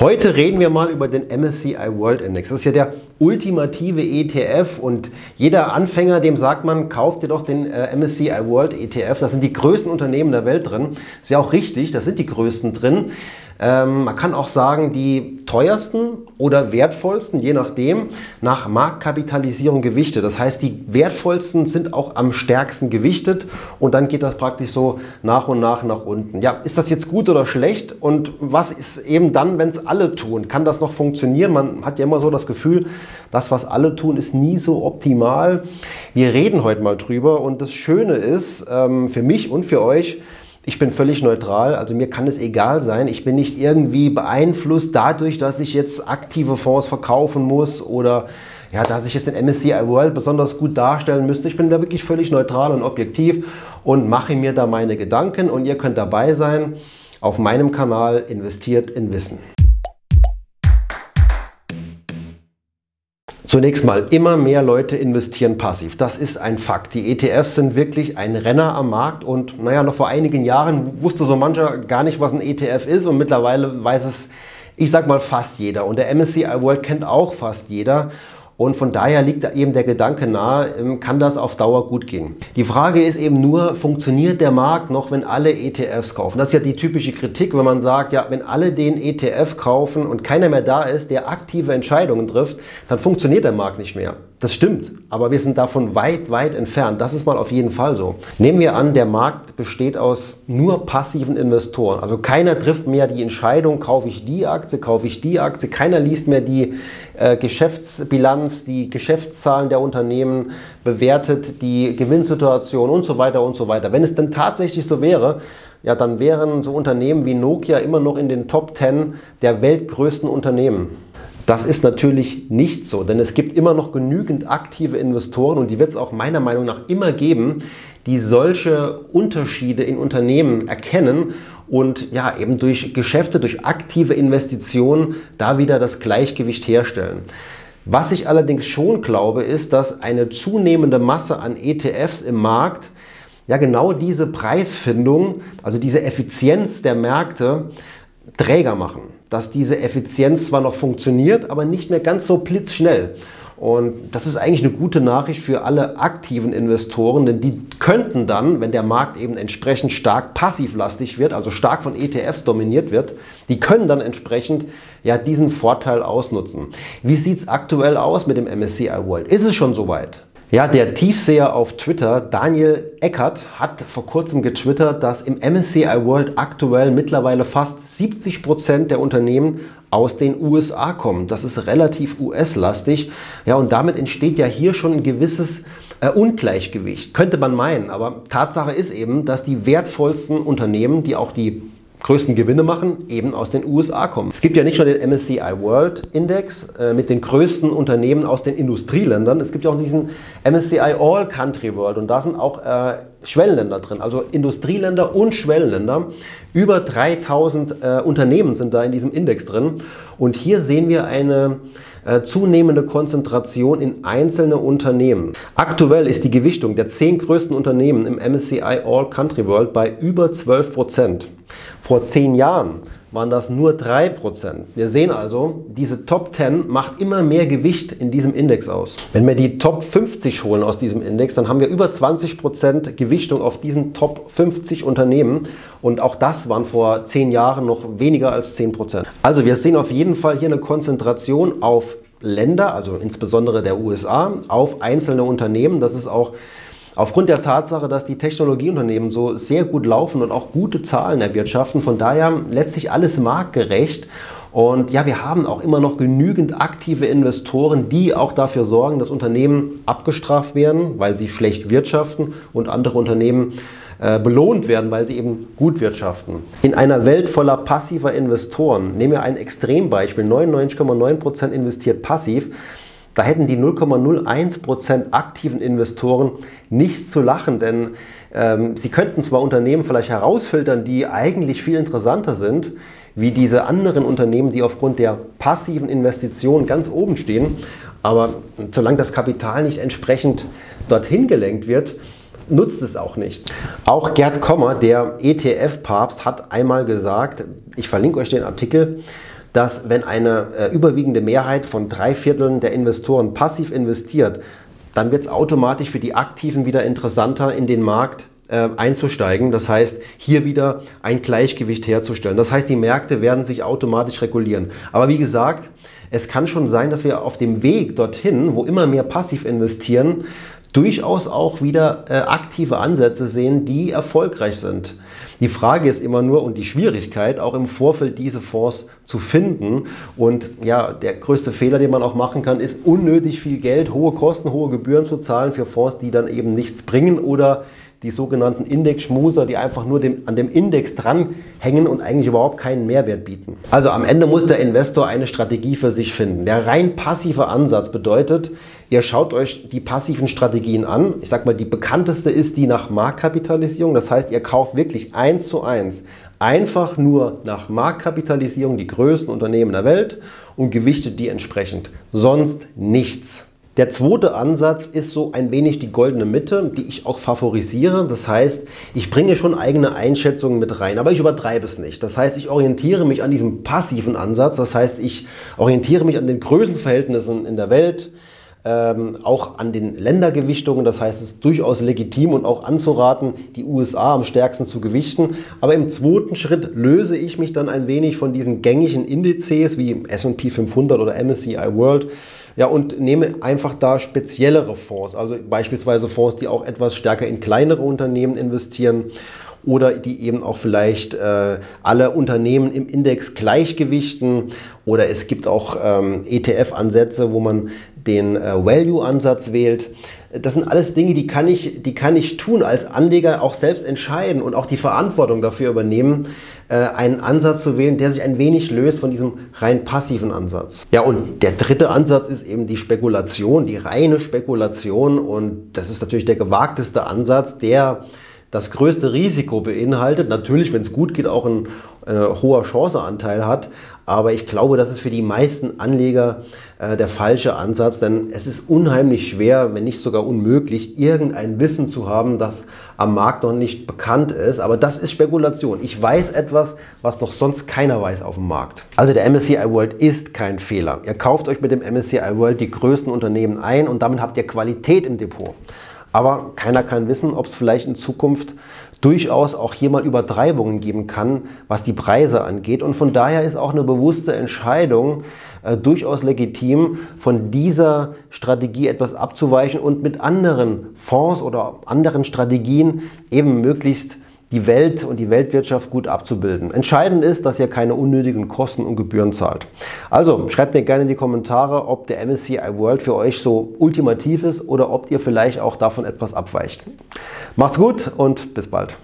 Heute reden wir mal über den MSCI World Index. Das ist ja der ultimative ETF und jeder Anfänger, dem sagt man, kauft dir doch den äh, MSCI World ETF. Da sind die größten Unternehmen der Welt drin. Ist ja auch richtig, da sind die größten drin. Ähm, man kann auch sagen, die teuersten oder wertvollsten, je nachdem, nach Marktkapitalisierung gewichtet. Das heißt, die wertvollsten sind auch am stärksten gewichtet und dann geht das praktisch so nach und nach nach unten. Ja, ist das jetzt gut oder schlecht? Und was ist eben dann, wenn es alle tun? Kann das noch funktionieren? Man hat ja immer so das Gefühl, das, was alle tun, ist nie so optimal. Wir reden heute mal drüber und das Schöne ist, ähm, für mich und für euch, ich bin völlig neutral, also mir kann es egal sein. Ich bin nicht irgendwie beeinflusst dadurch, dass ich jetzt aktive Fonds verkaufen muss oder ja, dass ich jetzt den MSCI World besonders gut darstellen müsste. Ich bin da wirklich völlig neutral und objektiv und mache mir da meine Gedanken und ihr könnt dabei sein auf meinem Kanal investiert in Wissen. Zunächst mal, immer mehr Leute investieren passiv. Das ist ein Fakt. Die ETFs sind wirklich ein Renner am Markt und naja, noch vor einigen Jahren wusste so mancher gar nicht, was ein ETF ist und mittlerweile weiß es, ich sag mal, fast jeder. Und der MSCI World kennt auch fast jeder. Und von daher liegt eben der Gedanke nahe, ähm, kann das auf Dauer gut gehen. Die Frage ist eben nur, funktioniert der Markt noch, wenn alle ETFs kaufen? Das ist ja die typische Kritik, wenn man sagt, ja, wenn alle den ETF kaufen und keiner mehr da ist, der aktive Entscheidungen trifft, dann funktioniert der Markt nicht mehr. Das stimmt, aber wir sind davon weit, weit entfernt. Das ist mal auf jeden Fall so. Nehmen wir an, der Markt besteht aus nur passiven Investoren. Also keiner trifft mehr die Entscheidung, kaufe ich die Aktie, kaufe ich die Aktie. Keiner liest mehr die äh, Geschäftsbilanz, die Geschäftszahlen der Unternehmen, bewertet die Gewinnsituation und so weiter und so weiter. Wenn es denn tatsächlich so wäre, ja, dann wären so Unternehmen wie Nokia immer noch in den Top 10 der weltgrößten Unternehmen. Das ist natürlich nicht so, denn es gibt immer noch genügend aktive Investoren und die wird es auch meiner Meinung nach immer geben, die solche Unterschiede in Unternehmen erkennen und ja, eben durch Geschäfte, durch aktive Investitionen da wieder das Gleichgewicht herstellen. Was ich allerdings schon glaube, ist, dass eine zunehmende Masse an ETFs im Markt ja genau diese Preisfindung, also diese Effizienz der Märkte träger machen. Dass diese Effizienz zwar noch funktioniert, aber nicht mehr ganz so blitzschnell. Und das ist eigentlich eine gute Nachricht für alle aktiven Investoren, denn die könnten dann, wenn der Markt eben entsprechend stark passivlastig wird, also stark von ETFs dominiert wird, die können dann entsprechend ja diesen Vorteil ausnutzen. Wie sieht es aktuell aus mit dem MSCI World? Ist es schon soweit? Ja, der Tiefseher auf Twitter, Daniel Eckert, hat vor kurzem getwittert, dass im MSCI World aktuell mittlerweile fast 70 Prozent der Unternehmen aus den USA kommen. Das ist relativ US-lastig. Ja, und damit entsteht ja hier schon ein gewisses äh, Ungleichgewicht, könnte man meinen. Aber Tatsache ist eben, dass die wertvollsten Unternehmen, die auch die größten Gewinne machen, eben aus den USA kommen. Es gibt ja nicht nur den MSCI World Index äh, mit den größten Unternehmen aus den Industrieländern, es gibt ja auch diesen MSCI All Country World und da sind auch äh, Schwellenländer drin, also Industrieländer und Schwellenländer. Über 3000 äh, Unternehmen sind da in diesem Index drin und hier sehen wir eine äh, zunehmende Konzentration in einzelne Unternehmen. Aktuell ist die Gewichtung der zehn größten Unternehmen im MSCI All Country World bei über 12 Prozent. Vor zehn Jahren waren das nur 3%. Wir sehen also, diese Top 10 macht immer mehr Gewicht in diesem Index aus. Wenn wir die Top 50 holen aus diesem Index, dann haben wir über 20% Gewichtung auf diesen Top 50 Unternehmen. Und auch das waren vor zehn Jahren noch weniger als 10%. Also wir sehen auf jeden Fall hier eine Konzentration auf Länder, also insbesondere der USA, auf einzelne Unternehmen. Das ist auch Aufgrund der Tatsache, dass die Technologieunternehmen so sehr gut laufen und auch gute Zahlen erwirtschaften, von daher letztlich alles marktgerecht. Und ja, wir haben auch immer noch genügend aktive Investoren, die auch dafür sorgen, dass Unternehmen abgestraft werden, weil sie schlecht wirtschaften und andere Unternehmen äh, belohnt werden, weil sie eben gut wirtschaften. In einer Welt voller passiver Investoren, nehmen wir ein Extrembeispiel, 99,9% investiert passiv, da hätten die 0,01% aktiven Investoren nichts zu lachen, denn ähm, sie könnten zwar Unternehmen vielleicht herausfiltern, die eigentlich viel interessanter sind, wie diese anderen Unternehmen, die aufgrund der passiven Investitionen ganz oben stehen, aber solange das Kapital nicht entsprechend dorthin gelenkt wird, nutzt es auch nichts. Auch Gerd Kommer, der ETF-Papst, hat einmal gesagt, ich verlinke euch den Artikel, dass wenn eine äh, überwiegende Mehrheit von drei Vierteln der Investoren passiv investiert, dann wird es automatisch für die Aktiven wieder interessanter in den Markt äh, einzusteigen. Das heißt, hier wieder ein Gleichgewicht herzustellen. Das heißt, die Märkte werden sich automatisch regulieren. Aber wie gesagt, es kann schon sein, dass wir auf dem Weg dorthin, wo immer mehr passiv investieren, durchaus auch wieder äh, aktive Ansätze sehen, die erfolgreich sind. Die Frage ist immer nur und die Schwierigkeit, auch im Vorfeld diese Fonds zu finden. Und ja, der größte Fehler, den man auch machen kann, ist unnötig viel Geld, hohe Kosten, hohe Gebühren zu zahlen für Fonds, die dann eben nichts bringen oder die sogenannten Index-Schmuser, die einfach nur dem, an dem Index dranhängen und eigentlich überhaupt keinen Mehrwert bieten. Also am Ende muss der Investor eine Strategie für sich finden. Der rein passive Ansatz bedeutet, ihr schaut euch die passiven Strategien an. Ich sage mal, die bekannteste ist die nach Marktkapitalisierung. Das heißt, ihr kauft wirklich eins zu eins einfach nur nach Marktkapitalisierung die größten Unternehmen der Welt und gewichtet die entsprechend. Sonst nichts. Der zweite Ansatz ist so ein wenig die goldene Mitte, die ich auch favorisiere. Das heißt, ich bringe schon eigene Einschätzungen mit rein, aber ich übertreibe es nicht. Das heißt, ich orientiere mich an diesem passiven Ansatz. Das heißt, ich orientiere mich an den Größenverhältnissen in der Welt, ähm, auch an den Ländergewichtungen. Das heißt, es ist durchaus legitim und auch anzuraten, die USA am stärksten zu gewichten. Aber im zweiten Schritt löse ich mich dann ein wenig von diesen gängigen Indizes wie S&P 500 oder MSCI World ja, und nehme einfach da speziellere Fonds, also beispielsweise Fonds, die auch etwas stärker in kleinere Unternehmen investieren oder die eben auch vielleicht äh, alle Unternehmen im Index gleichgewichten oder es gibt auch ähm, ETF-Ansätze, wo man den äh, Value-Ansatz wählt. Das sind alles Dinge, die kann, ich, die kann ich tun als Anleger auch selbst entscheiden und auch die Verantwortung dafür übernehmen, äh, einen Ansatz zu wählen, der sich ein wenig löst von diesem rein passiven Ansatz. Ja, und der dritte Ansatz ist eben die Spekulation, die reine Spekulation. Und das ist natürlich der gewagteste Ansatz, der das größte Risiko beinhaltet. Natürlich, wenn es gut geht, auch ein äh, hoher Chanceanteil hat. Aber ich glaube, das ist für die meisten Anleger äh, der falsche Ansatz, denn es ist unheimlich schwer, wenn nicht sogar unmöglich, irgendein Wissen zu haben, das am Markt noch nicht bekannt ist. Aber das ist Spekulation. Ich weiß etwas, was noch sonst keiner weiß auf dem Markt. Also der MSCI World ist kein Fehler. Ihr kauft euch mit dem MSCI World die größten Unternehmen ein und damit habt ihr Qualität im Depot. Aber keiner kann wissen, ob es vielleicht in Zukunft durchaus auch hier mal Übertreibungen geben kann, was die Preise angeht. Und von daher ist auch eine bewusste Entscheidung äh, durchaus legitim, von dieser Strategie etwas abzuweichen und mit anderen Fonds oder anderen Strategien eben möglichst die Welt und die Weltwirtschaft gut abzubilden. Entscheidend ist, dass ihr keine unnötigen Kosten und Gebühren zahlt. Also schreibt mir gerne in die Kommentare, ob der MSCI World für euch so ultimativ ist oder ob ihr vielleicht auch davon etwas abweicht. Macht's gut und bis bald.